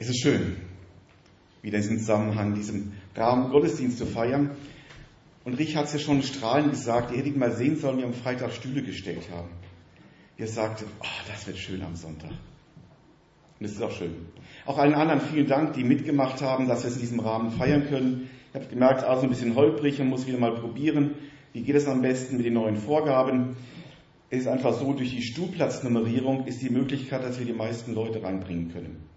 Es ist schön, wieder in diesem Zusammenhang, diesem Rahmen Gottesdienst zu feiern. Und Rich hat es ja schon strahlend gesagt, ihr hättet mal sehen sollen, wie wir am Freitag Stühle gestellt haben. Ihr sagte, oh, das wird schön am Sonntag. Und es ist auch schön. Auch allen anderen vielen Dank, die mitgemacht haben, dass wir es in diesem Rahmen feiern können. Ich habe gemerkt, also ein bisschen holprig und muss wieder mal probieren. Wie geht es am besten mit den neuen Vorgaben? Es ist einfach so, durch die Stuhlplatznummerierung ist die Möglichkeit, dass wir die meisten Leute reinbringen können.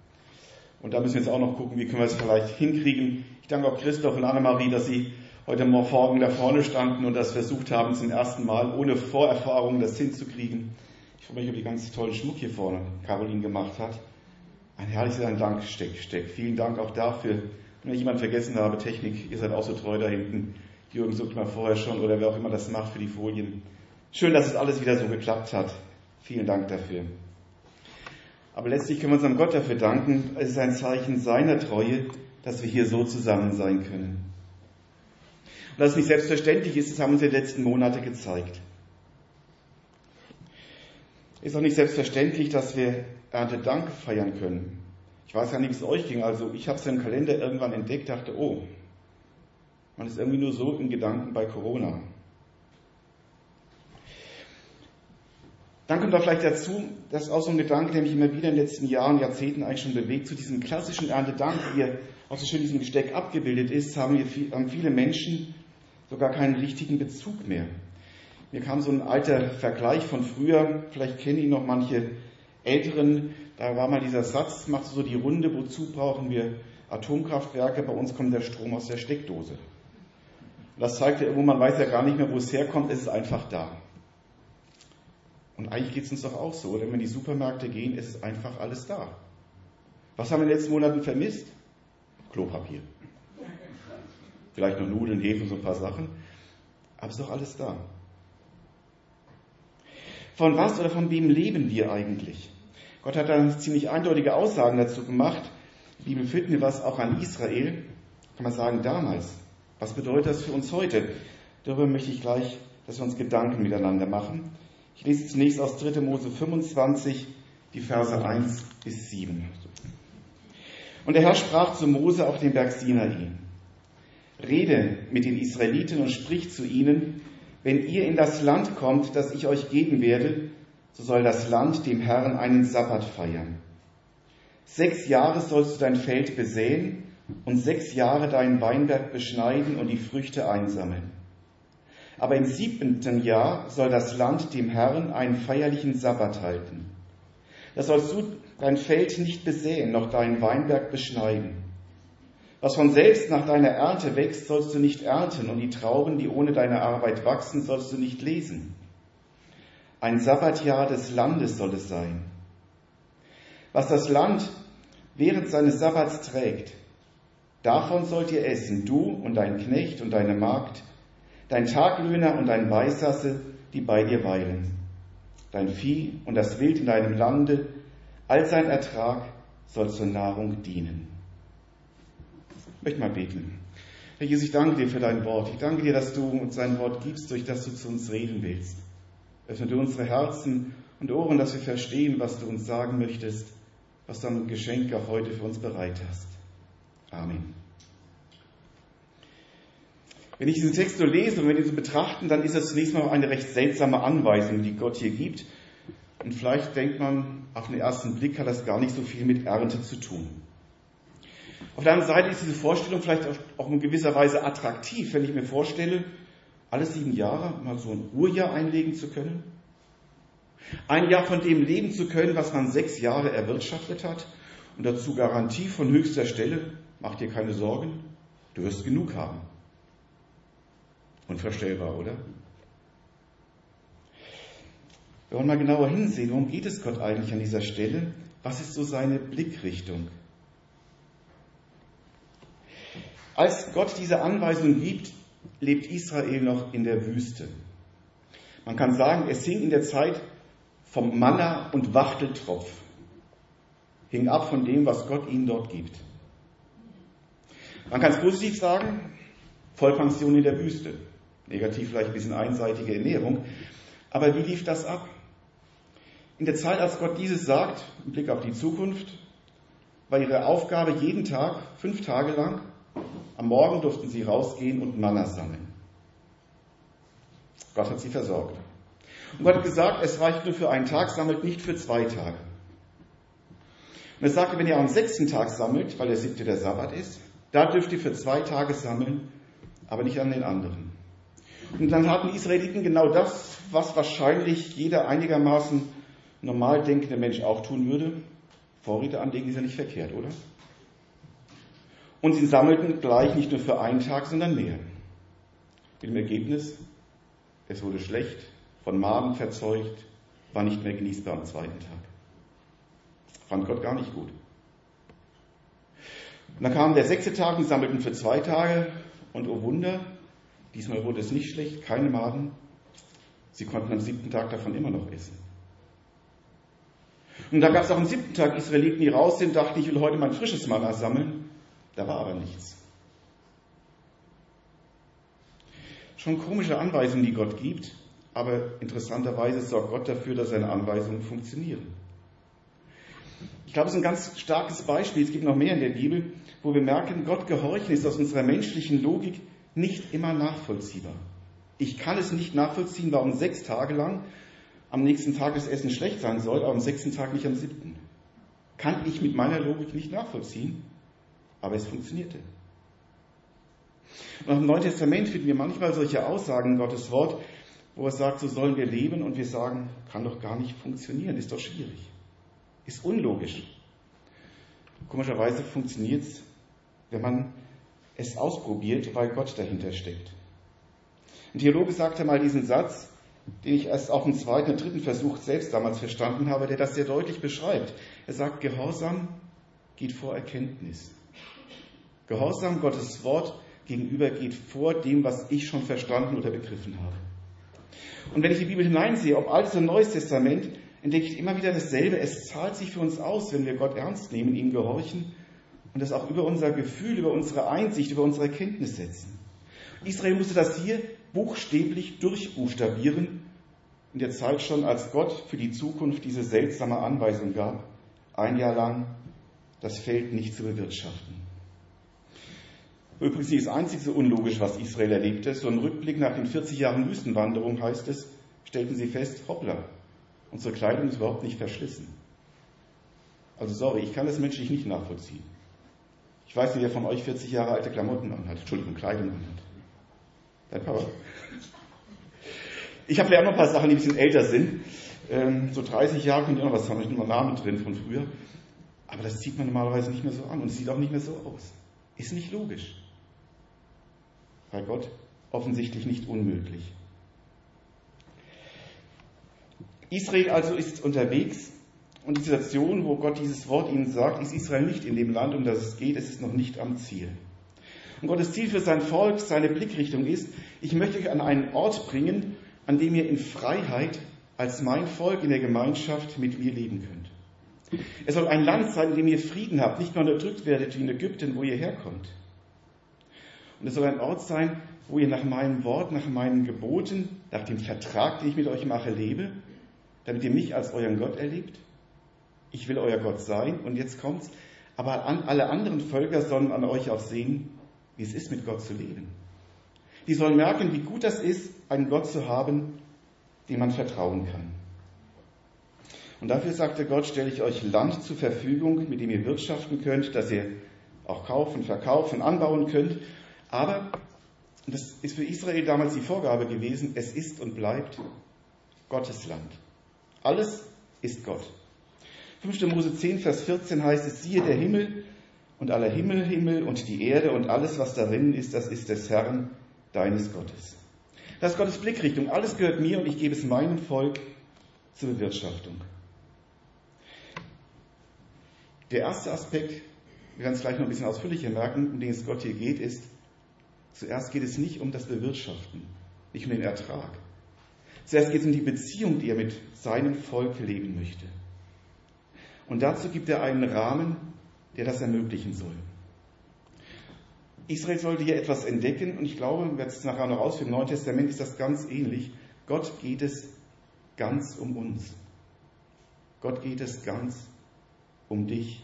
Und da müssen wir jetzt auch noch gucken, wie können wir es vielleicht hinkriegen. Ich danke auch Christoph und Annemarie, dass sie heute Morgen da vorne standen und das versucht haben, zum ersten Mal ohne Vorerfahrung das hinzukriegen. Ich freue mich über die ganz tollen Schmuck hier vorne, Caroline gemacht hat. Ein herrliches Dank steck, steck. Vielen Dank auch dafür. Wenn ich jemanden vergessen habe, Technik, ihr seid auch so treu da hinten. Jürgen sucht mal vorher schon oder wer auch immer das macht für die Folien. Schön, dass es alles wieder so geklappt hat. Vielen Dank dafür. Aber letztlich können wir uns an Gott dafür danken. Es ist ein Zeichen seiner Treue, dass wir hier so zusammen sein können. Und dass es nicht selbstverständlich ist, das haben uns die letzten Monate gezeigt. Ist auch nicht selbstverständlich, dass wir Erntedank feiern können. Ich weiß ja nicht, wie es euch ging. Also ich habe es im Kalender irgendwann entdeckt, dachte, oh, man ist irgendwie nur so in Gedanken bei Corona. Dann kommt da vielleicht dazu, das ist auch so ein Gedanke, der mich immer wieder in den letzten Jahren, Jahrzehnten eigentlich schon bewegt, zu diesem klassischen Erntedank, wie er auch so schön in diesem Gesteck abgebildet ist, haben, wir, haben viele Menschen sogar keinen richtigen Bezug mehr. Mir kam so ein alter Vergleich von früher, vielleicht kennen ihn noch manche Älteren, da war mal dieser Satz, macht so die Runde, wozu brauchen wir Atomkraftwerke, bei uns kommt der Strom aus der Steckdose. Das zeigt ja irgendwo, man weiß ja gar nicht mehr, wo es herkommt, es ist einfach da. Und eigentlich geht es uns doch auch so, oder? Wenn wir in die Supermärkte gehen, ist es einfach alles da. Was haben wir in den letzten Monaten vermisst? Klopapier. Vielleicht noch Nudeln, Hefe, so ein paar Sachen. Aber es ist doch alles da. Von was oder von wem leben wir eigentlich? Gott hat da ziemlich eindeutige Aussagen dazu gemacht. Die Bibel finden wir was auch an Israel, kann man sagen, damals. Was bedeutet das für uns heute? Darüber möchte ich gleich, dass wir uns Gedanken miteinander machen. Ich lese zunächst aus 3. Mose 25, die Verse 1 bis 7. Und der Herr sprach zu Mose auf dem Berg Sinai. Rede mit den Israeliten und sprich zu ihnen, wenn ihr in das Land kommt, das ich euch geben werde, so soll das Land dem Herrn einen Sabbat feiern. Sechs Jahre sollst du dein Feld besäen und sechs Jahre deinen Weinberg beschneiden und die Früchte einsammeln. Aber im siebenten Jahr soll das Land dem Herrn einen feierlichen Sabbat halten. Da sollst du dein Feld nicht besäen, noch deinen Weinberg beschneiden. Was von selbst nach deiner Ernte wächst, sollst du nicht ernten, und die Trauben, die ohne deine Arbeit wachsen, sollst du nicht lesen. Ein Sabbatjahr des Landes soll es sein. Was das Land während seines Sabbats trägt, davon sollt ihr essen, du und dein Knecht und deine Magd, dein Taglöhner und dein Weißasse, die bei dir weilen, dein Vieh und das Wild in deinem Lande, all sein Ertrag soll zur Nahrung dienen. Ich möchte mal beten. Herr Jesus, ich danke dir für dein Wort. Ich danke dir, dass du uns dein Wort gibst, durch das du zu uns reden willst. Öffne du unsere Herzen und Ohren, dass wir verstehen, was du uns sagen möchtest, was du am Geschenk auch heute für uns bereit hast. Amen. Wenn ich diesen Text so lese und wenn wir ihn so betrachten, dann ist das zunächst mal eine recht seltsame Anweisung, die Gott hier gibt. Und vielleicht denkt man, auf den ersten Blick hat das gar nicht so viel mit Ernte zu tun. Auf der anderen Seite ist diese Vorstellung vielleicht auch in gewisser Weise attraktiv, wenn ich mir vorstelle, alle sieben Jahre mal so ein Urjahr einlegen zu können. Ein Jahr von dem leben zu können, was man sechs Jahre erwirtschaftet hat und dazu Garantie von höchster Stelle, mach dir keine Sorgen, du wirst genug haben. Unvorstellbar, oder? Wir wollen mal genauer hinsehen, worum geht es Gott eigentlich an dieser Stelle? Was ist so seine Blickrichtung? Als Gott diese Anweisung gibt, lebt Israel noch in der Wüste. Man kann sagen, es hing in der Zeit vom Manna und Wachteltropf. Hing ab von dem, was Gott ihnen dort gibt. Man kann es positiv sagen, Vollpension in der Wüste. Negativ vielleicht ein bisschen einseitige Ernährung. Aber wie lief das ab? In der Zeit, als Gott dieses sagt, im Blick auf die Zukunft, war ihre Aufgabe jeden Tag, fünf Tage lang, am Morgen durften sie rausgehen und Manna sammeln. Gott hat sie versorgt. Und Gott hat gesagt, es reicht nur für einen Tag, sammelt nicht für zwei Tage. Und er sagte, wenn ihr am sechsten Tag sammelt, weil der siebte der Sabbat ist, da dürft ihr für zwei Tage sammeln, aber nicht an den anderen. Und dann hatten die Israeliten genau das, was wahrscheinlich jeder einigermaßen normal denkende Mensch auch tun würde. Vorräte anlegen ist ja nicht verkehrt, oder? Und sie sammelten gleich nicht nur für einen Tag, sondern mehr. Mit dem Ergebnis, es wurde schlecht, von Maden verzeugt, war nicht mehr genießbar am zweiten Tag. Fand Gott gar nicht gut. Und dann kam der sechste Tag und sammelten für zwei Tage und oh Wunder, diesmal wurde es nicht schlecht, keine Maden. Sie konnten am siebten Tag davon immer noch essen. Und da gab es auch am siebten Tag Israeliten, die raus sind, dachten, ich will heute mein frisches Manna sammeln. Da war aber nichts. Schon komische Anweisungen, die Gott gibt, aber interessanterweise sorgt Gott dafür, dass seine Anweisungen funktionieren. Ich glaube, es ist ein ganz starkes Beispiel, es gibt noch mehr in der Bibel, wo wir merken, Gott gehorchen ist aus unserer menschlichen Logik nicht immer nachvollziehbar. Ich kann es nicht nachvollziehen, warum sechs Tage lang am nächsten Tag das Essen schlecht sein soll, aber am sechsten Tag nicht am siebten. Kann ich mit meiner Logik nicht nachvollziehen, aber es funktionierte. Und auch im Neuen Testament finden wir manchmal solche Aussagen in Gottes Wort, wo er sagt, so sollen wir leben und wir sagen, kann doch gar nicht funktionieren, ist doch schwierig, ist unlogisch. Komischerweise funktioniert es, wenn man es ausprobiert, weil Gott dahinter steckt. Ein Theologe sagte mal diesen Satz, den ich erst auf dem zweiten und dritten Versuch selbst damals verstanden habe, der das sehr deutlich beschreibt. Er sagt, Gehorsam geht vor Erkenntnis. Gehorsam Gottes Wort gegenüber geht vor dem, was ich schon verstanden oder begriffen habe. Und wenn ich die Bibel hineinsehe, ob Altes und Neues Testament, entdecke ich immer wieder dasselbe. Es zahlt sich für uns aus, wenn wir Gott ernst nehmen, ihm gehorchen und das auch über unser Gefühl, über unsere Einsicht, über unsere Erkenntnis setzen. Israel musste das hier buchstäblich durchbuchstabieren, in der Zeit schon, als Gott für die Zukunft diese seltsame Anweisung gab, ein Jahr lang das Feld nicht zu bewirtschaften. Übrigens nicht das einzige unlogisch, was Israel erlebte. So ein Rückblick nach den 40 Jahren Wüstenwanderung heißt es, stellten sie fest, hoppla, unsere Kleidung ist überhaupt nicht verschlissen. Also sorry, ich kann das menschlich nicht nachvollziehen. Ich weiß nicht, wer von euch 40 Jahre alte Klamotten anhat, Entschuldigung, Kleidung anhat. Dein Papa. Ich habe vielleicht auch noch ein paar Sachen, die ein bisschen älter sind. Ähm, so 30 Jahre könnt ihr noch was haben, ich habe noch Namen drin von früher. Aber das zieht man normalerweise nicht mehr so an und es sieht auch nicht mehr so aus. Ist nicht logisch. Bei Gott offensichtlich nicht unmöglich. Israel also ist unterwegs und die Situation, wo Gott dieses Wort ihnen sagt, ist Israel nicht in dem Land, um das es geht, es ist noch nicht am Ziel. Und Gottes Ziel für sein Volk, seine Blickrichtung ist, ich möchte euch an einen Ort bringen, an dem ihr in Freiheit als mein Volk in der Gemeinschaft mit mir leben könnt. Es soll ein Land sein, in dem ihr Frieden habt, nicht mehr unterdrückt werdet wie in Ägypten, wo ihr herkommt. Und es soll ein Ort sein, wo ihr nach meinem Wort, nach meinen Geboten, nach dem Vertrag, den ich mit euch mache, lebe, damit ihr mich als euren Gott erlebt. Ich will euer Gott sein und jetzt kommt's. Aber alle anderen Völker sollen an euch auch sehen, wie es ist, mit Gott zu leben. Die sollen merken, wie gut das ist, einen Gott zu haben, dem man vertrauen kann. Und dafür sagte Gott, stelle ich euch Land zur Verfügung, mit dem ihr wirtschaften könnt, dass ihr auch kaufen, verkaufen, anbauen könnt. Aber, das ist für Israel damals die Vorgabe gewesen, es ist und bleibt Gottes Land. Alles ist Gott. 5. Mose 10, Vers 14 heißt es, siehe der Himmel und aller Himmel, Himmel und die Erde und alles, was darin ist, das ist des Herrn, deines Gottes. Das ist Gottes Blickrichtung. Alles gehört mir und ich gebe es meinem Volk zur Bewirtschaftung. Der erste Aspekt, wir werden es gleich noch ein bisschen ausführlicher merken, um den es Gott hier geht, ist, zuerst geht es nicht um das Bewirtschaften, nicht um den Ertrag. Zuerst geht es um die Beziehung, die er mit seinem Volk leben möchte. Und dazu gibt er einen Rahmen, der das ermöglichen soll. Israel sollte hier etwas entdecken und ich glaube, wir werden es nachher noch ausführen, im Neuen Testament ist das ganz ähnlich. Gott geht es ganz um uns. Gott geht es ganz um dich.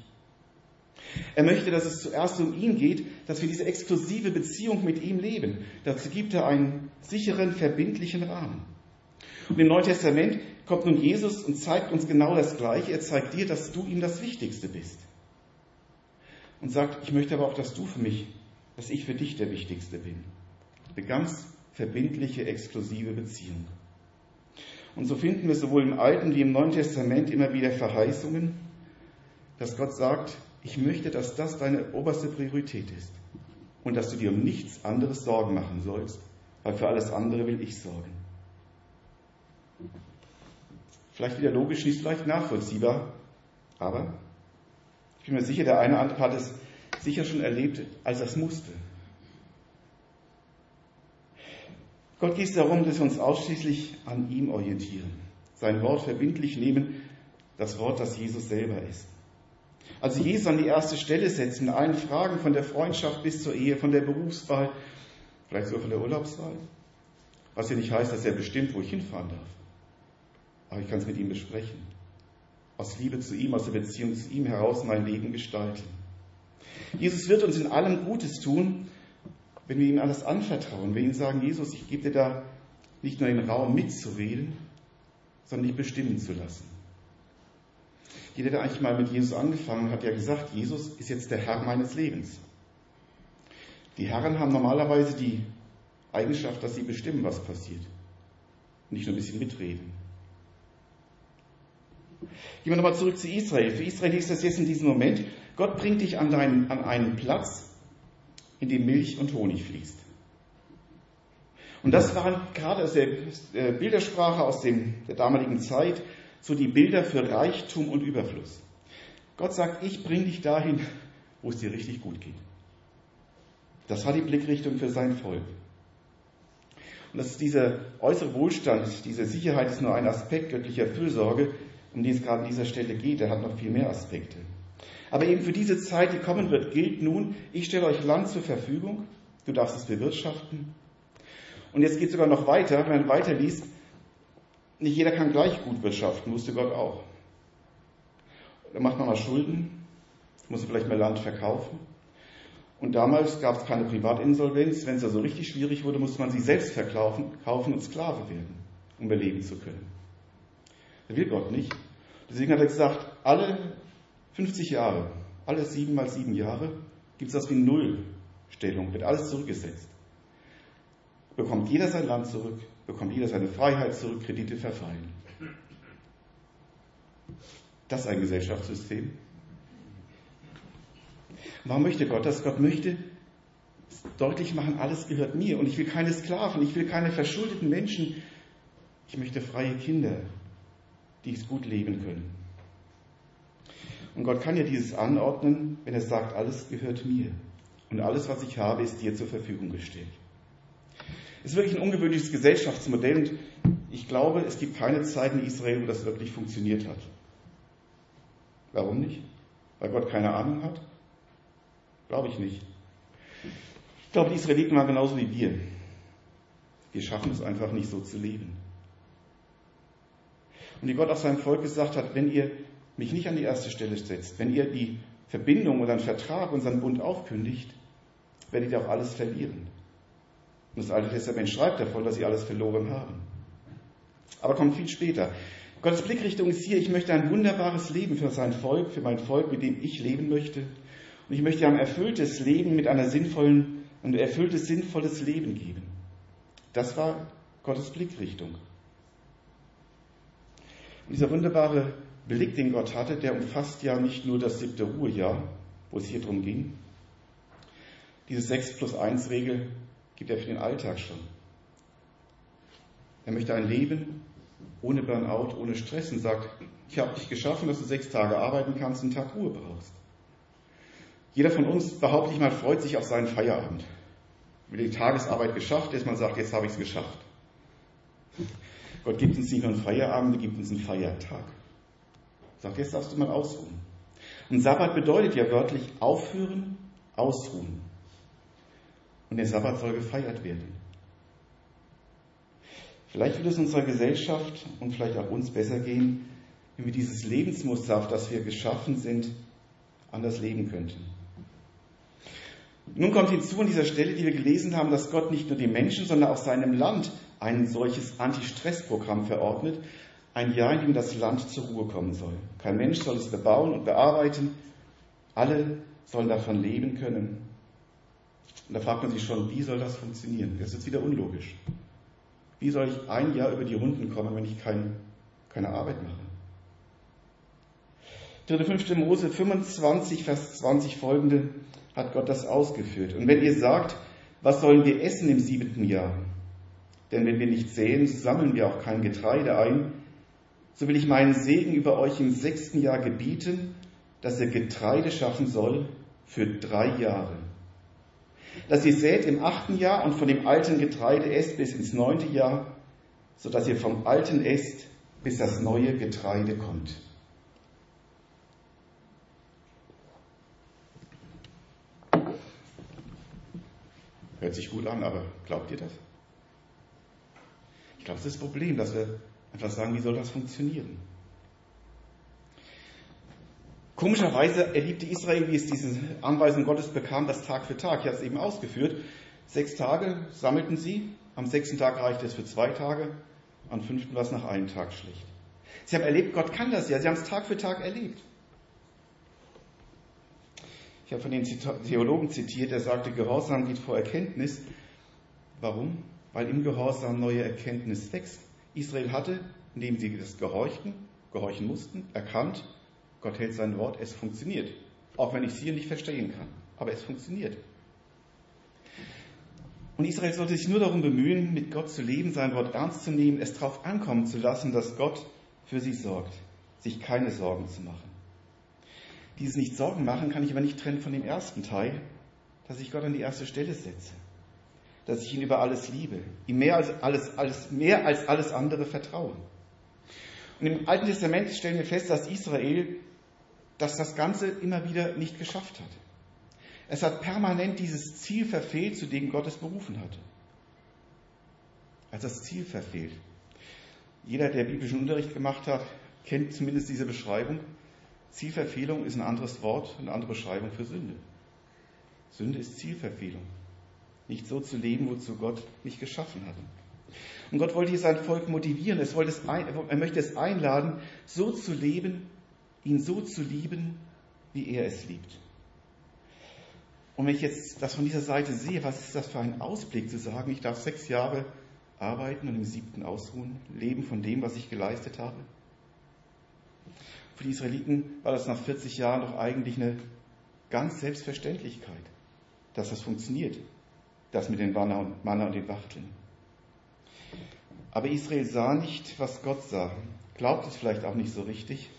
Er möchte, dass es zuerst um ihn geht, dass wir diese exklusive Beziehung mit ihm leben. Dazu gibt er einen sicheren, verbindlichen Rahmen. Und im Neuen Testament kommt nun Jesus und zeigt uns genau das Gleiche. Er zeigt dir, dass du ihm das Wichtigste bist. Und sagt, ich möchte aber auch, dass du für mich, dass ich für dich der Wichtigste bin. Eine ganz verbindliche, exklusive Beziehung. Und so finden wir sowohl im Alten wie im Neuen Testament immer wieder Verheißungen, dass Gott sagt, ich möchte, dass das deine oberste Priorität ist und dass du dir um nichts anderes Sorgen machen sollst, weil für alles andere will ich sorgen. Vielleicht wieder logisch, nicht leicht nachvollziehbar, aber ich bin mir sicher, der eine oder andere hat es sicher schon erlebt, als er es musste. Gott geht es darum, dass wir uns ausschließlich an ihm orientieren, sein Wort verbindlich nehmen, das Wort, das Jesus selber ist. Also Jesus an die erste Stelle setzen, in allen Fragen von der Freundschaft bis zur Ehe, von der Berufswahl, vielleicht sogar von der Urlaubswahl. Was ja nicht heißt, dass er bestimmt, wo ich hinfahren darf. Aber ich kann es mit ihm besprechen. Aus Liebe zu ihm, aus der Beziehung zu ihm heraus mein Leben gestalten. Jesus wird uns in allem Gutes tun, wenn wir ihm alles anvertrauen, wenn wir ihm sagen, Jesus, ich gebe dir da nicht nur den Raum mitzureden, sondern dich bestimmen zu lassen. Jeder, der eigentlich mal mit Jesus angefangen hat, hat ja gesagt, Jesus ist jetzt der Herr meines Lebens. Die Herren haben normalerweise die Eigenschaft, dass sie bestimmen, was passiert. Nicht nur ein bisschen mitreden. Gehen wir nochmal zurück zu Israel. Für Israel ist das jetzt in diesem Moment, Gott bringt dich an, deinen, an einen Platz, in dem Milch und Honig fließt. Und das waren gerade aus der Bildersprache aus dem, der damaligen Zeit so die Bilder für Reichtum und Überfluss. Gott sagt, ich bringe dich dahin, wo es dir richtig gut geht. Das war die Blickrichtung für sein Volk. Und das dieser äußere Wohlstand, diese Sicherheit ist nur ein Aspekt göttlicher Fürsorge, um den es gerade an dieser Stelle geht. Er hat noch viel mehr Aspekte. Aber eben für diese Zeit, die kommen wird, gilt nun, ich stelle euch Land zur Verfügung, du darfst es bewirtschaften. Und jetzt geht es sogar noch weiter, wenn man weiterliest, nicht jeder kann gleich gut wirtschaften, wusste Gott auch. Da macht man mal Schulden, muss vielleicht mehr Land verkaufen. Und damals gab es keine Privatinsolvenz. Wenn es also richtig schwierig wurde, musste man sie selbst verkaufen kaufen und Sklave werden, um überleben zu können. Das will Gott nicht. Deswegen hat er gesagt, alle 50 Jahre, alle sieben mal sieben Jahre, gibt es das wie Nullstellung, wird alles zurückgesetzt. Bekommt jeder sein Land zurück, bekommt jeder seine Freiheit zurück, Kredite verfallen. Das ist ein Gesellschaftssystem. Warum möchte Gott das? Gott möchte deutlich machen, alles gehört mir und ich will keine Sklaven, ich will keine verschuldeten Menschen. Ich möchte freie Kinder, die es gut leben können. Und Gott kann ja dieses anordnen, wenn er sagt, alles gehört mir und alles, was ich habe, ist dir zur Verfügung gestellt. Es ist wirklich ein ungewöhnliches Gesellschaftsmodell und ich glaube, es gibt keine Zeit in Israel, wo das wirklich funktioniert hat. Warum nicht? Weil Gott keine Ahnung hat? Glaube ich nicht. Ich glaube, die Israeliten waren genauso wie wir. Wir schaffen es einfach nicht so zu leben. Und wie Gott auch seinem Volk gesagt hat, wenn ihr mich nicht an die erste Stelle setzt, wenn ihr die Verbindung oder einen Vertrag, unseren Bund aufkündigt, werdet ihr auch alles verlieren. Und das Alte Testament schreibt davon, dass sie alles verloren haben. Aber kommt viel später. Gottes Blickrichtung ist hier, ich möchte ein wunderbares Leben für sein Volk, für mein Volk, mit dem ich leben möchte. Und ich möchte ein erfülltes Leben mit einer sinnvollen, ein erfülltes, sinnvolles Leben geben. Das war Gottes Blickrichtung. Dieser wunderbare Blick, den Gott hatte, der umfasst ja nicht nur das siebte Ruhejahr, wo es hier drum ging. Diese 6 plus 1 Regel gibt er für den Alltag schon. Er möchte ein Leben ohne Burnout, ohne Stress und sagt, ich habe dich geschaffen, dass du sechs Tage arbeiten kannst und einen Tag Ruhe brauchst. Jeder von uns, behaupte ich mal, freut sich auf seinen Feierabend. Wenn die Tagesarbeit geschafft ist, man sagt, jetzt habe ich es geschafft. Gott gibt uns nicht nur einen Feierabend, er gibt uns einen Feiertag. Sagt, jetzt darfst du mal ausruhen. Und Sabbat bedeutet ja wörtlich aufhören, ausruhen. Und der Sabbat soll gefeiert werden. Vielleicht wird es unserer Gesellschaft und vielleicht auch uns besser gehen, wenn wir dieses Lebensmuster, auf das wir geschaffen sind, anders leben könnten. Nun kommt hinzu an dieser Stelle, die wir gelesen haben, dass Gott nicht nur dem Menschen, sondern auch seinem Land ein solches Anti-Stress-Programm verordnet, ein Jahr, in dem das Land zur Ruhe kommen soll. Kein Mensch soll es bebauen und bearbeiten, alle sollen davon leben können. Und da fragt man sich schon, wie soll das funktionieren? Das ist wieder unlogisch. Wie soll ich ein Jahr über die Runden kommen, wenn ich kein, keine Arbeit mache? 3. 5. Mose 25, Vers 20 folgende hat Gott das ausgeführt. Und wenn ihr sagt, was sollen wir essen im siebenten Jahr? Denn wenn wir nicht säen, sammeln wir auch kein Getreide ein. So will ich meinen Segen über euch im sechsten Jahr gebieten, dass ihr Getreide schaffen soll für drei Jahre. Dass ihr sät im achten Jahr und von dem alten Getreide esst bis ins neunte Jahr, so dass ihr vom alten esst, bis das neue Getreide kommt. Hört sich gut an, aber glaubt ihr das? Glaube, das ist das Problem, dass wir einfach sagen, wie soll das funktionieren? Komischerweise erlebte Israel, wie es diese Anweisung Gottes bekam, das Tag für Tag. Ich habe es eben ausgeführt. Sechs Tage sammelten sie, am sechsten Tag reichte es für zwei Tage, am fünften war es nach einem Tag schlicht. Sie haben erlebt, Gott kann das ja, sie haben es Tag für Tag erlebt. Ich habe von den Theologen zitiert, der sagte, Gehorsam geht vor Erkenntnis. Warum? Weil im Gehorsam neue Erkenntnis wächst. Israel hatte, indem sie das gehorchten, gehorchen mussten, erkannt, Gott hält sein Wort, es funktioniert. Auch wenn ich es hier nicht verstehen kann. Aber es funktioniert. Und Israel sollte sich nur darum bemühen, mit Gott zu leben, sein Wort ernst zu nehmen, es darauf ankommen zu lassen, dass Gott für sie sorgt, sich keine Sorgen zu machen. Dieses nicht Sorgen machen kann ich aber nicht trennen von dem ersten Teil, dass ich Gott an die erste Stelle setze, dass ich ihn über alles liebe, ihm mehr als alles, alles, mehr als alles andere vertraue. Und im Alten Testament stellen wir fest, dass Israel dass das Ganze immer wieder nicht geschafft hat. Es hat permanent dieses Ziel verfehlt, zu dem Gott es berufen hatte. Also das Ziel verfehlt. Jeder, der biblischen Unterricht gemacht hat, kennt zumindest diese Beschreibung. Zielverfehlung ist ein anderes Wort, eine andere Beschreibung für Sünde. Sünde ist Zielverfehlung. Nicht so zu leben, wozu Gott mich geschaffen hatte. Und Gott wollte hier sein Volk motivieren. Es wollte es ein, er möchte es einladen, so zu leben, ihn so zu lieben, wie er es liebt. Und wenn ich jetzt das von dieser Seite sehe, was ist das für ein Ausblick zu sagen, ich darf sechs Jahre arbeiten und im siebten ausruhen, leben von dem, was ich geleistet habe? Für die Israeliten war das nach 40 Jahren doch eigentlich eine ganz Selbstverständlichkeit, dass das funktioniert, das mit den Manna und, Manna und den Wachteln. Aber Israel sah nicht, was Gott sah, glaubt es vielleicht auch nicht so richtig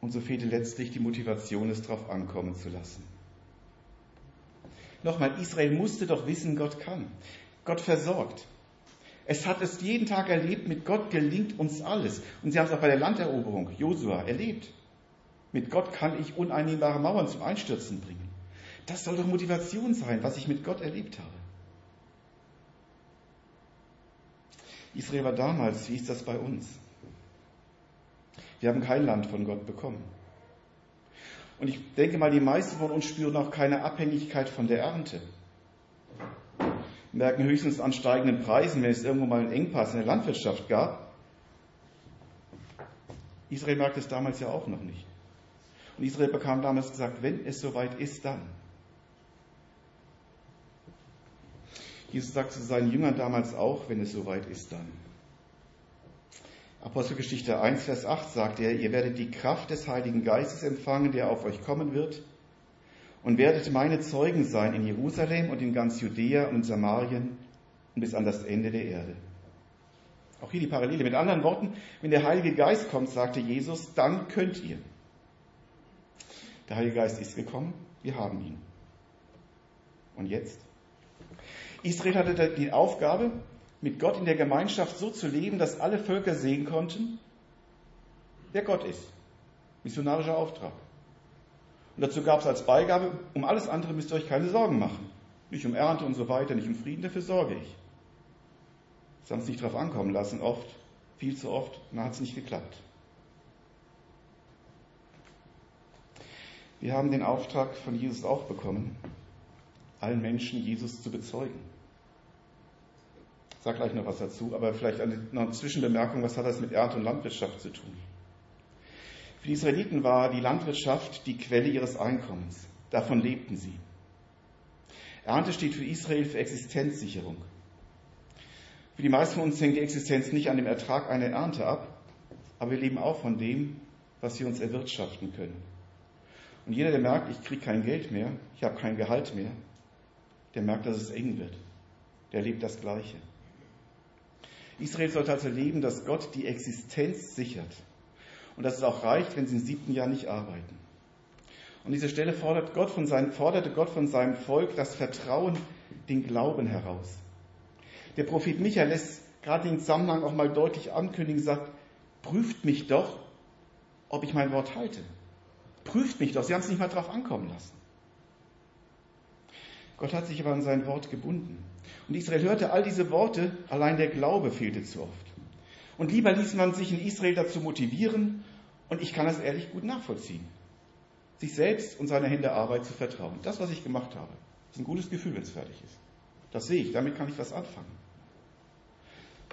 und so fehlte letztlich die Motivation, es darauf ankommen zu lassen. Nochmal, Israel musste doch wissen, Gott kann. Gott versorgt. Es hat es jeden Tag erlebt, mit Gott gelingt uns alles. Und sie haben es auch bei der Landeroberung, Josua, erlebt. Mit Gott kann ich uneinnehmbare Mauern zum Einstürzen bringen. Das soll doch Motivation sein, was ich mit Gott erlebt habe. Israel war damals, wie ist das bei uns? Wir haben kein Land von Gott bekommen. Und ich denke mal, die meisten von uns spüren auch keine Abhängigkeit von der Ernte. Wir merken höchstens an steigenden Preisen, wenn es irgendwo mal einen Engpass in der Landwirtschaft gab. Israel merkt es damals ja auch noch nicht. Und Israel bekam damals gesagt, wenn es soweit ist, dann. Jesus sagt zu seinen Jüngern damals auch, wenn es soweit ist, dann. Apostelgeschichte 1, Vers 8 sagt er, ihr werdet die Kraft des Heiligen Geistes empfangen, der auf euch kommen wird, und werdet meine Zeugen sein in Jerusalem und in ganz Judäa und Samarien und bis an das Ende der Erde. Auch hier die Parallele. Mit anderen Worten, wenn der Heilige Geist kommt, sagte Jesus, dann könnt ihr. Der Heilige Geist ist gekommen, wir haben ihn. Und jetzt? Israel hatte die Aufgabe, mit Gott in der Gemeinschaft so zu leben, dass alle Völker sehen konnten, wer Gott ist. Missionarischer Auftrag. Und dazu gab es als Beigabe, um alles andere müsst ihr euch keine Sorgen machen. Nicht um Ernte und so weiter, nicht um Frieden, dafür sorge ich. Sie haben es nicht darauf ankommen lassen, oft, viel zu oft, dann hat es nicht geklappt. Wir haben den Auftrag von Jesus auch bekommen, allen Menschen Jesus zu bezeugen. Sage gleich noch was dazu, aber vielleicht eine, noch eine Zwischenbemerkung, was hat das mit Ernte und Landwirtschaft zu tun? Für die Israeliten war die Landwirtschaft die Quelle ihres Einkommens. Davon lebten sie. Ernte steht für Israel für Existenzsicherung. Für die meisten von uns hängt die Existenz nicht an dem Ertrag einer Ernte ab, aber wir leben auch von dem, was wir uns erwirtschaften können. Und jeder, der merkt, ich kriege kein Geld mehr, ich habe kein Gehalt mehr, der merkt, dass es eng wird. Der lebt das Gleiche. Israel sollte also leben, dass Gott die Existenz sichert und dass es auch reicht, wenn sie im siebten Jahr nicht arbeiten. An dieser Stelle fordert Gott von seinem, forderte Gott von seinem Volk das Vertrauen, den Glauben heraus. Der Prophet Micha lässt gerade den Zusammenhang auch mal deutlich ankündigen, sagt, prüft mich doch, ob ich mein Wort halte. Prüft mich doch, sie haben es nicht mal drauf ankommen lassen. Gott hat sich aber an sein Wort gebunden. Und Israel hörte all diese Worte, allein der Glaube fehlte zu oft. Und lieber ließ man sich in Israel dazu motivieren, und ich kann das ehrlich gut nachvollziehen, sich selbst und seiner Hände Arbeit zu vertrauen. Das, was ich gemacht habe, ist ein gutes Gefühl, wenn es fertig ist. Das sehe ich, damit kann ich was anfangen.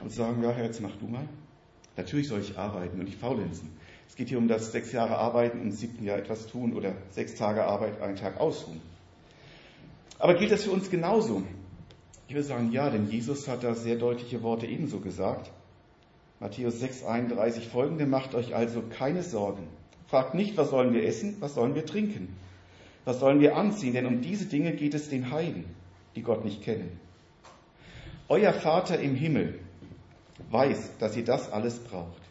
Und sagen, ja, jetzt mach du mal. Natürlich soll ich arbeiten und nicht faulenzen. Es geht hier um das sechs Jahre Arbeiten und im siebten Jahr etwas tun oder sechs Tage Arbeit, einen Tag ausruhen. Aber gilt das für uns genauso? Ich würde sagen, ja, denn Jesus hat da sehr deutliche Worte ebenso gesagt. Matthäus 6,31 folgende, macht euch also keine Sorgen. Fragt nicht, was sollen wir essen, was sollen wir trinken, was sollen wir anziehen, denn um diese Dinge geht es den Heiden, die Gott nicht kennen. Euer Vater im Himmel weiß, dass ihr das alles braucht.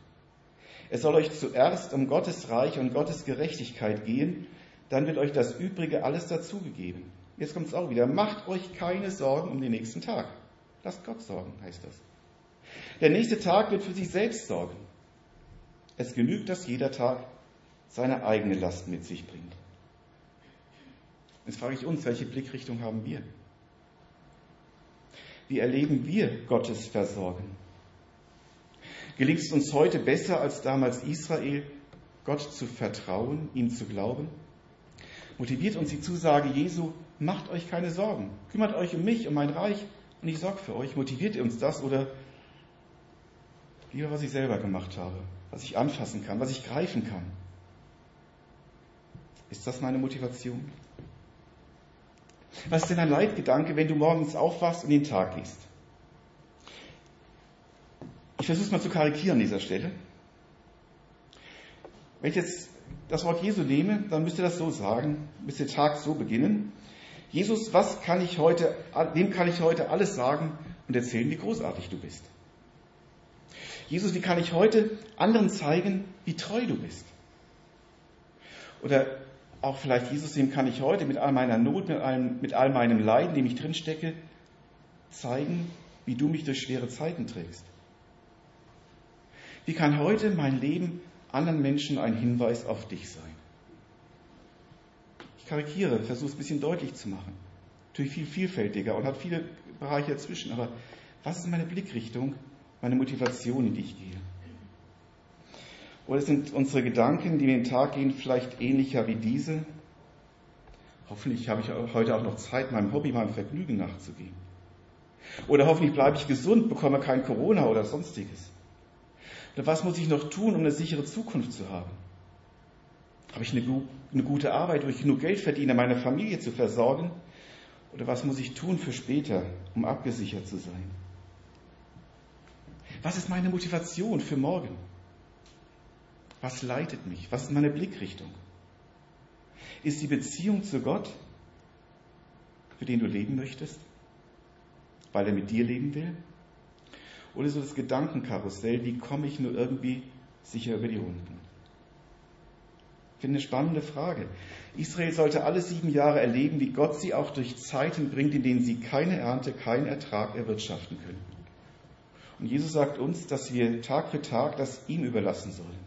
Es soll euch zuerst um Gottes Reich und Gottes Gerechtigkeit gehen, dann wird euch das Übrige alles dazugegeben. Jetzt kommt es auch wieder. Macht euch keine Sorgen um den nächsten Tag. Lasst Gott sorgen, heißt das. Der nächste Tag wird für sich selbst sorgen. Es genügt, dass jeder Tag seine eigene Last mit sich bringt. Jetzt frage ich uns, welche Blickrichtung haben wir? Wie erleben wir Gottes Versorgen? Gelingt es uns heute besser als damals Israel, Gott zu vertrauen, ihm zu glauben? Motiviert uns die Zusage Jesu, macht euch keine Sorgen, kümmert euch um mich, um mein Reich und ich sorge für euch. Motiviert ihr uns das oder lieber, was ich selber gemacht habe, was ich anfassen kann, was ich greifen kann? Ist das meine Motivation? Was ist denn ein Leitgedanke, wenn du morgens aufwachst und den Tag liest? Ich versuche es mal zu karikieren an dieser Stelle. Wenn ich jetzt das Wort Jesu nehme, dann müsste das so sagen, müsste der Tag so beginnen. Jesus, was kann ich heute, dem kann ich heute alles sagen und erzählen, wie großartig du bist. Jesus, wie kann ich heute anderen zeigen, wie treu du bist? Oder auch vielleicht, Jesus, dem kann ich heute mit all meiner Not, mit, allem, mit all meinem Leiden, dem ich drinstecke, zeigen, wie du mich durch schwere Zeiten trägst. Wie kann heute mein Leben anderen Menschen ein Hinweis auf dich sein? Karikiere, versuche es ein bisschen deutlich zu machen. Natürlich viel vielfältiger und hat viele Bereiche dazwischen. Aber was ist meine Blickrichtung, meine Motivation, in die ich gehe? Oder sind unsere Gedanken, die in den Tag gehen, vielleicht ähnlicher wie diese? Hoffentlich habe ich heute auch noch Zeit, meinem Hobby, meinem Vergnügen nachzugehen. Oder hoffentlich bleibe ich gesund, bekomme kein Corona oder sonstiges. Oder was muss ich noch tun, um eine sichere Zukunft zu haben? Habe ich eine, eine gute Arbeit, wo ich genug Geld verdiene, meine Familie zu versorgen? Oder was muss ich tun für später, um abgesichert zu sein? Was ist meine Motivation für morgen? Was leitet mich? Was ist meine Blickrichtung? Ist die Beziehung zu Gott, für den du leben möchtest, weil er mit dir leben will? Oder so das Gedankenkarussell, wie komme ich nur irgendwie sicher über die Runden? Ich finde eine spannende Frage. Israel sollte alle sieben Jahre erleben, wie Gott sie auch durch Zeiten bringt, in denen sie keine Ernte, keinen Ertrag erwirtschaften können. Und Jesus sagt uns, dass wir Tag für Tag das ihm überlassen sollen.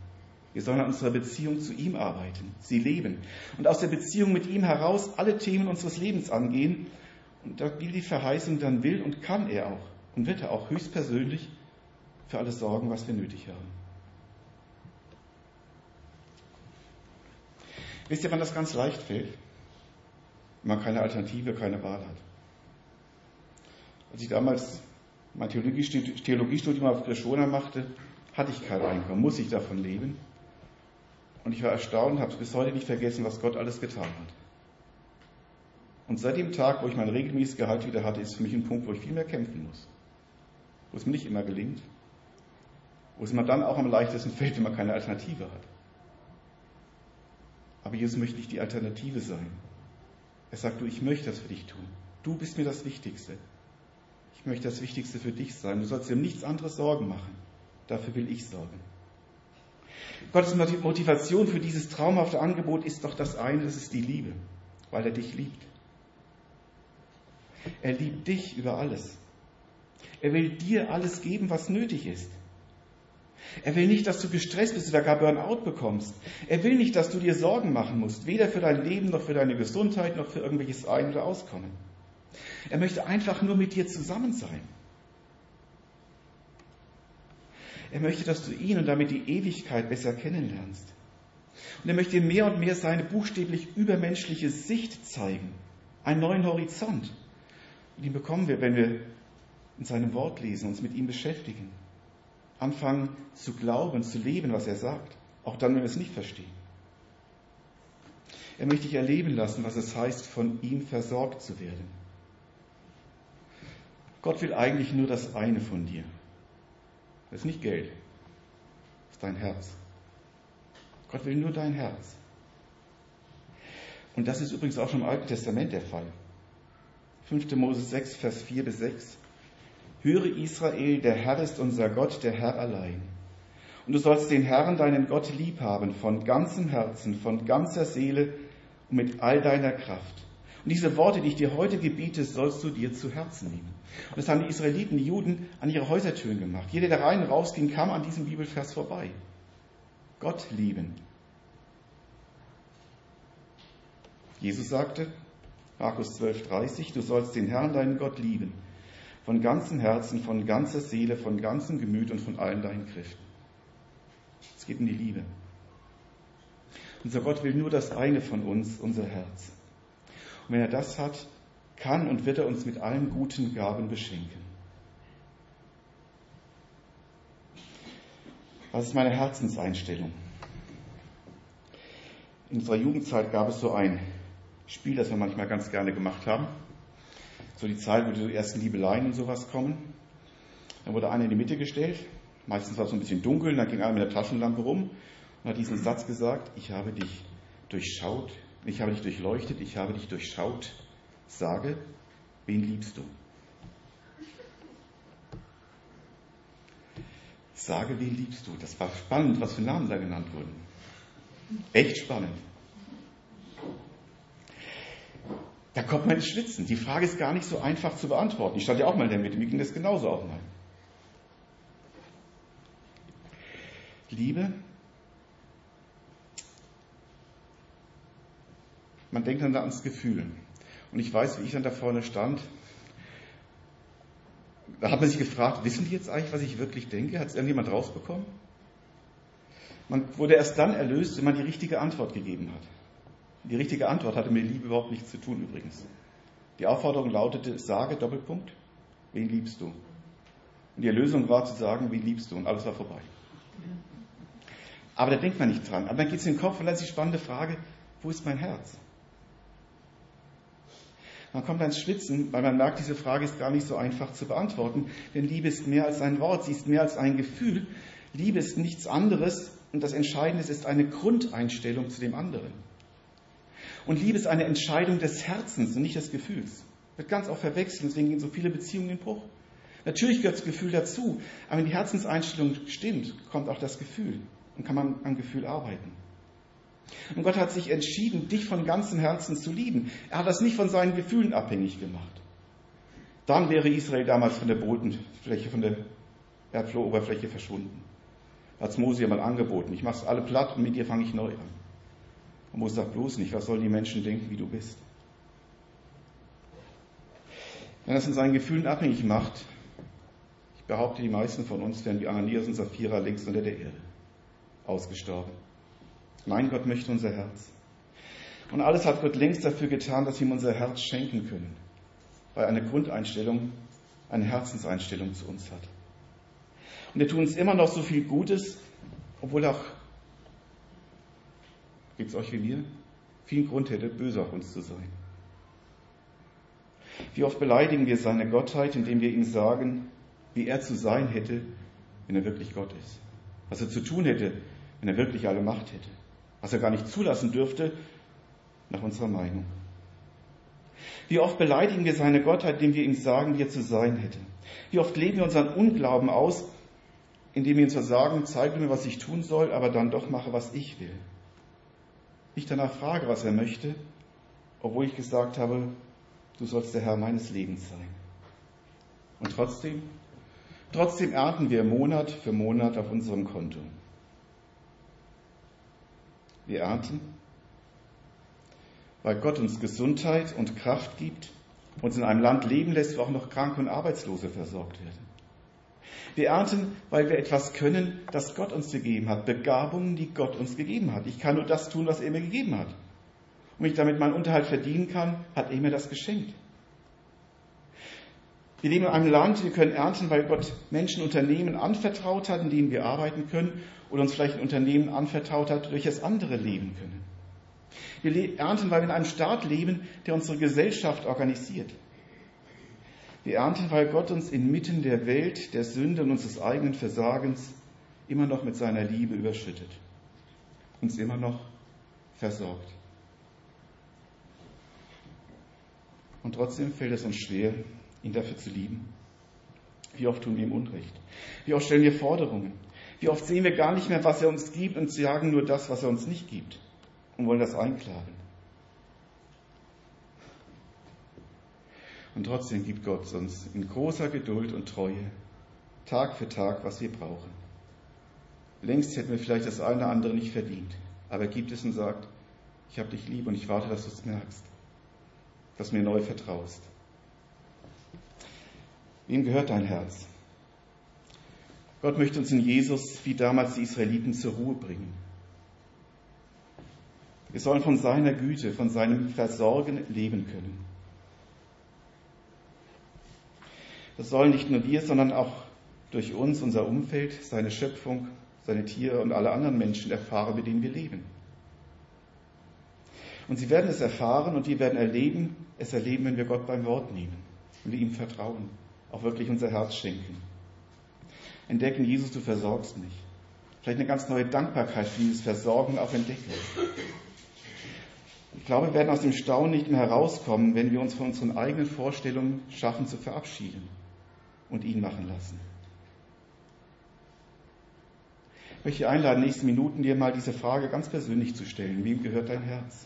Wir sollen an unserer Beziehung zu ihm arbeiten, sie leben und aus der Beziehung mit ihm heraus alle Themen unseres Lebens angehen. Und da gilt die Verheißung, dann will und kann er auch und wird er auch höchstpersönlich für alles sorgen, was wir nötig haben. Wisst ihr, wann das ganz leicht fällt? Wenn man keine Alternative, keine Wahl hat. Als ich damals mein Theologiestudium auf Krishona machte, hatte ich kein Einkommen, muss ich davon leben. Und ich war erstaunt habe bis heute nicht vergessen, was Gott alles getan hat. Und seit dem Tag, wo ich mein regelmäßiges Gehalt wieder hatte, ist für mich ein Punkt, wo ich viel mehr kämpfen muss. Wo es mir nicht immer gelingt. Wo es mir dann auch am leichtesten fällt, wenn man keine Alternative hat. Aber Jesus möchte nicht die Alternative sein. Er sagt, du, ich möchte das für dich tun. Du bist mir das Wichtigste. Ich möchte das Wichtigste für dich sein. Du sollst dir um nichts anderes Sorgen machen. Dafür will ich sorgen. Gottes Motivation für dieses traumhafte Angebot ist doch das eine, das ist die Liebe, weil er dich liebt. Er liebt dich über alles. Er will dir alles geben, was nötig ist. Er will nicht, dass du gestresst bist oder gar Burnout bekommst. Er will nicht, dass du dir Sorgen machen musst, weder für dein Leben noch für deine Gesundheit noch für irgendwelches Ein- oder Auskommen. Er möchte einfach nur mit dir zusammen sein. Er möchte, dass du ihn und damit die Ewigkeit besser kennenlernst. Und er möchte dir mehr und mehr seine buchstäblich übermenschliche Sicht zeigen, einen neuen Horizont. Und den bekommen wir, wenn wir in seinem Wort lesen, uns mit ihm beschäftigen. Anfangen zu glauben, zu leben, was er sagt, auch dann, wenn wir es nicht verstehen. Er möchte dich erleben lassen, was es heißt, von ihm versorgt zu werden. Gott will eigentlich nur das eine von dir. Das ist nicht Geld, das ist dein Herz. Gott will nur dein Herz. Und das ist übrigens auch schon im Alten Testament der Fall. 5. Mose 6, Vers 4 bis 6. Höre Israel, der Herr ist unser Gott, der Herr allein. Und du sollst den Herrn, deinen Gott, lieb haben, von ganzem Herzen, von ganzer Seele und mit all deiner Kraft. Und diese Worte, die ich dir heute gebiete, sollst du dir zu Herzen nehmen. Und das haben die Israeliten, die Juden, an ihre Häusertüren gemacht. Jeder, der rein und rausging, kam an diesem Bibelvers vorbei. Gott lieben. Jesus sagte, Markus 12,30, du sollst den Herrn, deinen Gott, lieben. Von ganzem Herzen, von ganzer Seele, von ganzem Gemüt und von allen deinen Kräften. Es geht um die Liebe. Unser Gott will nur das eine von uns, unser Herz. Und wenn er das hat, kann und wird er uns mit allen guten Gaben beschenken. Was ist meine Herzenseinstellung? In unserer Jugendzeit gab es so ein Spiel, das wir manchmal ganz gerne gemacht haben. So die Zeit, wo die ersten Liebeleien und sowas kommen. Dann wurde einer in die Mitte gestellt. Meistens war es so ein bisschen dunkel, dann ging einer mit der Taschenlampe rum und hat diesen Satz gesagt, ich habe dich durchschaut, ich habe dich durchleuchtet, ich habe dich durchschaut. Sage, wen liebst du? Sage, wen liebst du? Das war spannend, was für Namen da genannt wurden. Echt spannend. Da kommt man ins Schwitzen. Die Frage ist gar nicht so einfach zu beantworten. Ich stand ja auch mal in der Mitte, mir ging das genauso auch mal. Liebe Man denkt dann da ans Gefühl. Und ich weiß, wie ich dann da vorne stand. Da hat man sich gefragt, wissen die jetzt eigentlich, was ich wirklich denke? Hat es irgendjemand rausbekommen? Man wurde erst dann erlöst, wenn man die richtige Antwort gegeben hat. Die richtige Antwort hatte mit Liebe überhaupt nichts zu tun übrigens. Die Aufforderung lautete, sage Doppelpunkt, wen liebst du? Und die Erlösung war zu sagen, wen liebst du? Und alles war vorbei. Aber da denkt man nicht dran. Aber dann geht es in den Kopf und dann ist die spannende Frage, wo ist mein Herz? Man kommt ans Schwitzen, weil man merkt, diese Frage ist gar nicht so einfach zu beantworten. Denn Liebe ist mehr als ein Wort, sie ist mehr als ein Gefühl. Liebe ist nichts anderes und das Entscheidende ist eine Grundeinstellung zu dem anderen. Und Liebe ist eine Entscheidung des Herzens und nicht des Gefühls. Wird ganz oft verwechselt, deswegen gehen so viele Beziehungen in Bruch. Natürlich gehört das Gefühl dazu, aber wenn die Herzenseinstellung stimmt, kommt auch das Gefühl und kann man am Gefühl arbeiten. Und Gott hat sich entschieden, dich von ganzem Herzen zu lieben. Er hat das nicht von seinen Gefühlen abhängig gemacht. Dann wäre Israel damals von der Bodenfläche, von der Erdflooroberfläche verschwunden. Hat Mose ja mal angeboten. Ich mache alle platt und mit dir fange ich neu an. Und Mose sagt bloß nicht, was sollen die Menschen denken, wie du bist? Wenn es von seinen Gefühlen abhängig macht, ich behaupte, die meisten von uns wären wie Ananias und Sapphira längst unter der Erde ausgestorben. Nein, Gott möchte unser Herz. Und alles hat Gott längst dafür getan, dass wir ihm unser Herz schenken können, weil eine Grundeinstellung, eine Herzenseinstellung zu uns hat. Und er tut uns immer noch so viel Gutes, obwohl auch, geht es euch wie mir, viel Grund hätte, böse auf uns zu sein. Wie oft beleidigen wir seine Gottheit, indem wir ihm sagen, wie er zu sein hätte, wenn er wirklich Gott ist. Was er zu tun hätte, wenn er wirklich alle Macht hätte. Was er gar nicht zulassen dürfte, nach unserer Meinung. Wie oft beleidigen wir seine Gottheit, indem wir ihm sagen, wie er zu sein hätte. Wie oft leben wir unseren Unglauben aus, indem wir ihm zwar sagen, zeige mir, was ich tun soll, aber dann doch mache, was ich will. Nicht danach frage, was er möchte, obwohl ich gesagt habe, du sollst der Herr meines Lebens sein. Und trotzdem, trotzdem ernten wir Monat für Monat auf unserem Konto. Wir ernten, weil Gott uns Gesundheit und Kraft gibt, uns in einem Land leben lässt, wo auch noch Kranke und Arbeitslose versorgt werden. Wir ernten, weil wir etwas können, das Gott uns gegeben hat, Begabungen, die Gott uns gegeben hat. Ich kann nur das tun, was er mir gegeben hat. Und ich damit meinen Unterhalt verdienen kann, hat er mir das geschenkt. Wir leben in einem Land, wir können ernten, weil Gott Menschen Unternehmen anvertraut hat, in denen wir arbeiten können, oder uns vielleicht ein Unternehmen anvertraut hat, durch das andere leben können. Wir ernten, weil wir in einem Staat leben, der unsere Gesellschaft organisiert. Wir ernten, weil Gott uns inmitten der Welt, der Sünde und unseres eigenen Versagens immer noch mit seiner Liebe überschüttet. Uns immer noch versorgt. Und trotzdem fällt es uns schwer, ihn dafür zu lieben. Wie oft tun wir ihm Unrecht? Wie oft stellen wir Forderungen? Wie oft sehen wir gar nicht mehr, was er uns gibt und sagen nur das, was er uns nicht gibt und wollen das einklagen? Und trotzdem gibt Gott uns in großer Geduld und Treue Tag für Tag, was wir brauchen. Längst hätten wir vielleicht das eine oder andere nicht verdient, aber er gibt es und sagt, ich habe dich lieb und ich warte, dass du es merkst, dass du mir neu vertraust. Wem gehört dein Herz? Gott möchte uns in Jesus wie damals die Israeliten zur Ruhe bringen. Wir sollen von seiner Güte, von seinem Versorgen leben können. Das sollen nicht nur wir, sondern auch durch uns, unser Umfeld, seine Schöpfung, seine Tiere und alle anderen Menschen erfahren, mit denen wir leben. Und sie werden es erfahren und wir werden erleben, es erleben, wenn wir Gott beim Wort nehmen und ihm vertrauen, auch wirklich unser Herz schenken. Entdecken, Jesus, du versorgst mich. Vielleicht eine ganz neue Dankbarkeit für dieses Versorgen auch entdecken. Ich glaube, wir werden aus dem Staunen nicht mehr herauskommen, wenn wir uns von unseren eigenen Vorstellungen schaffen zu verabschieden und ihn machen lassen. Ich möchte dich einladen, nächsten Minuten dir mal diese Frage ganz persönlich zu stellen. Wem gehört dein Herz?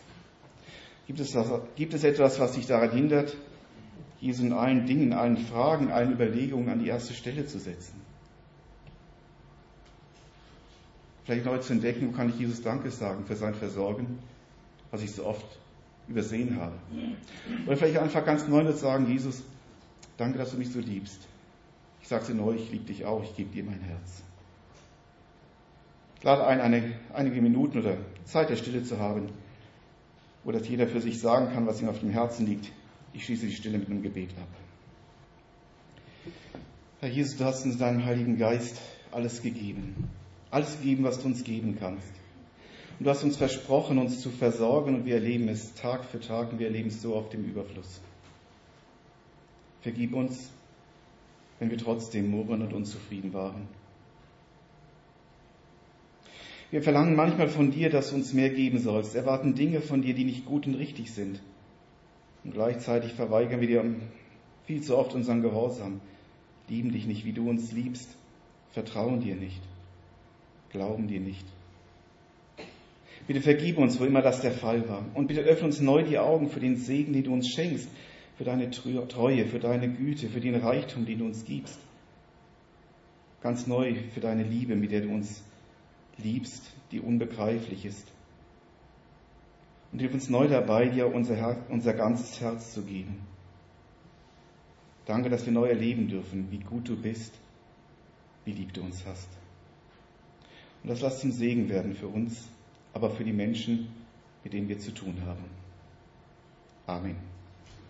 Gibt es, das, gibt es etwas, was dich daran hindert, Jesus in allen Dingen, in allen Fragen, allen Überlegungen an die erste Stelle zu setzen? Vielleicht neu zu entdecken, wo kann ich Jesus Danke sagen für sein Versorgen, was ich so oft übersehen habe. Oder vielleicht einfach ganz neu zu sagen, Jesus, danke, dass du mich so liebst. Ich sage dir neu, ich liebe dich auch, ich gebe dir mein Herz. Ich lade ein, eine, einige Minuten oder Zeit der Stille zu haben, wo das jeder für sich sagen kann, was ihm auf dem Herzen liegt. Ich schließe die Stille mit einem Gebet ab. Herr Jesus, du hast uns deinem Heiligen Geist alles gegeben. Alles gegeben, was du uns geben kannst. Und du hast uns versprochen, uns zu versorgen und wir erleben es Tag für Tag und wir erleben es so auf dem Überfluss. Vergib uns, wenn wir trotzdem murren und unzufrieden waren. Wir verlangen manchmal von dir, dass du uns mehr geben sollst, erwarten Dinge von dir, die nicht gut und richtig sind. Und gleichzeitig verweigern wir dir viel zu oft unseren Gehorsam, lieben dich nicht, wie du uns liebst, vertrauen dir nicht, glauben dir nicht. Bitte vergib uns, wo immer das der Fall war. Und bitte öffne uns neu die Augen für den Segen, den du uns schenkst, für deine Treue, für deine Güte, für den Reichtum, den du uns gibst. Ganz neu für deine Liebe, mit der du uns liebst, die unbegreiflich ist. Und hilf uns neu dabei, dir unser, Herz, unser ganzes Herz zu geben. Danke, dass wir neu erleben dürfen, wie gut du bist, wie lieb du uns hast. Und das lass zum Segen werden für uns, aber für die Menschen, mit denen wir zu tun haben. Amen.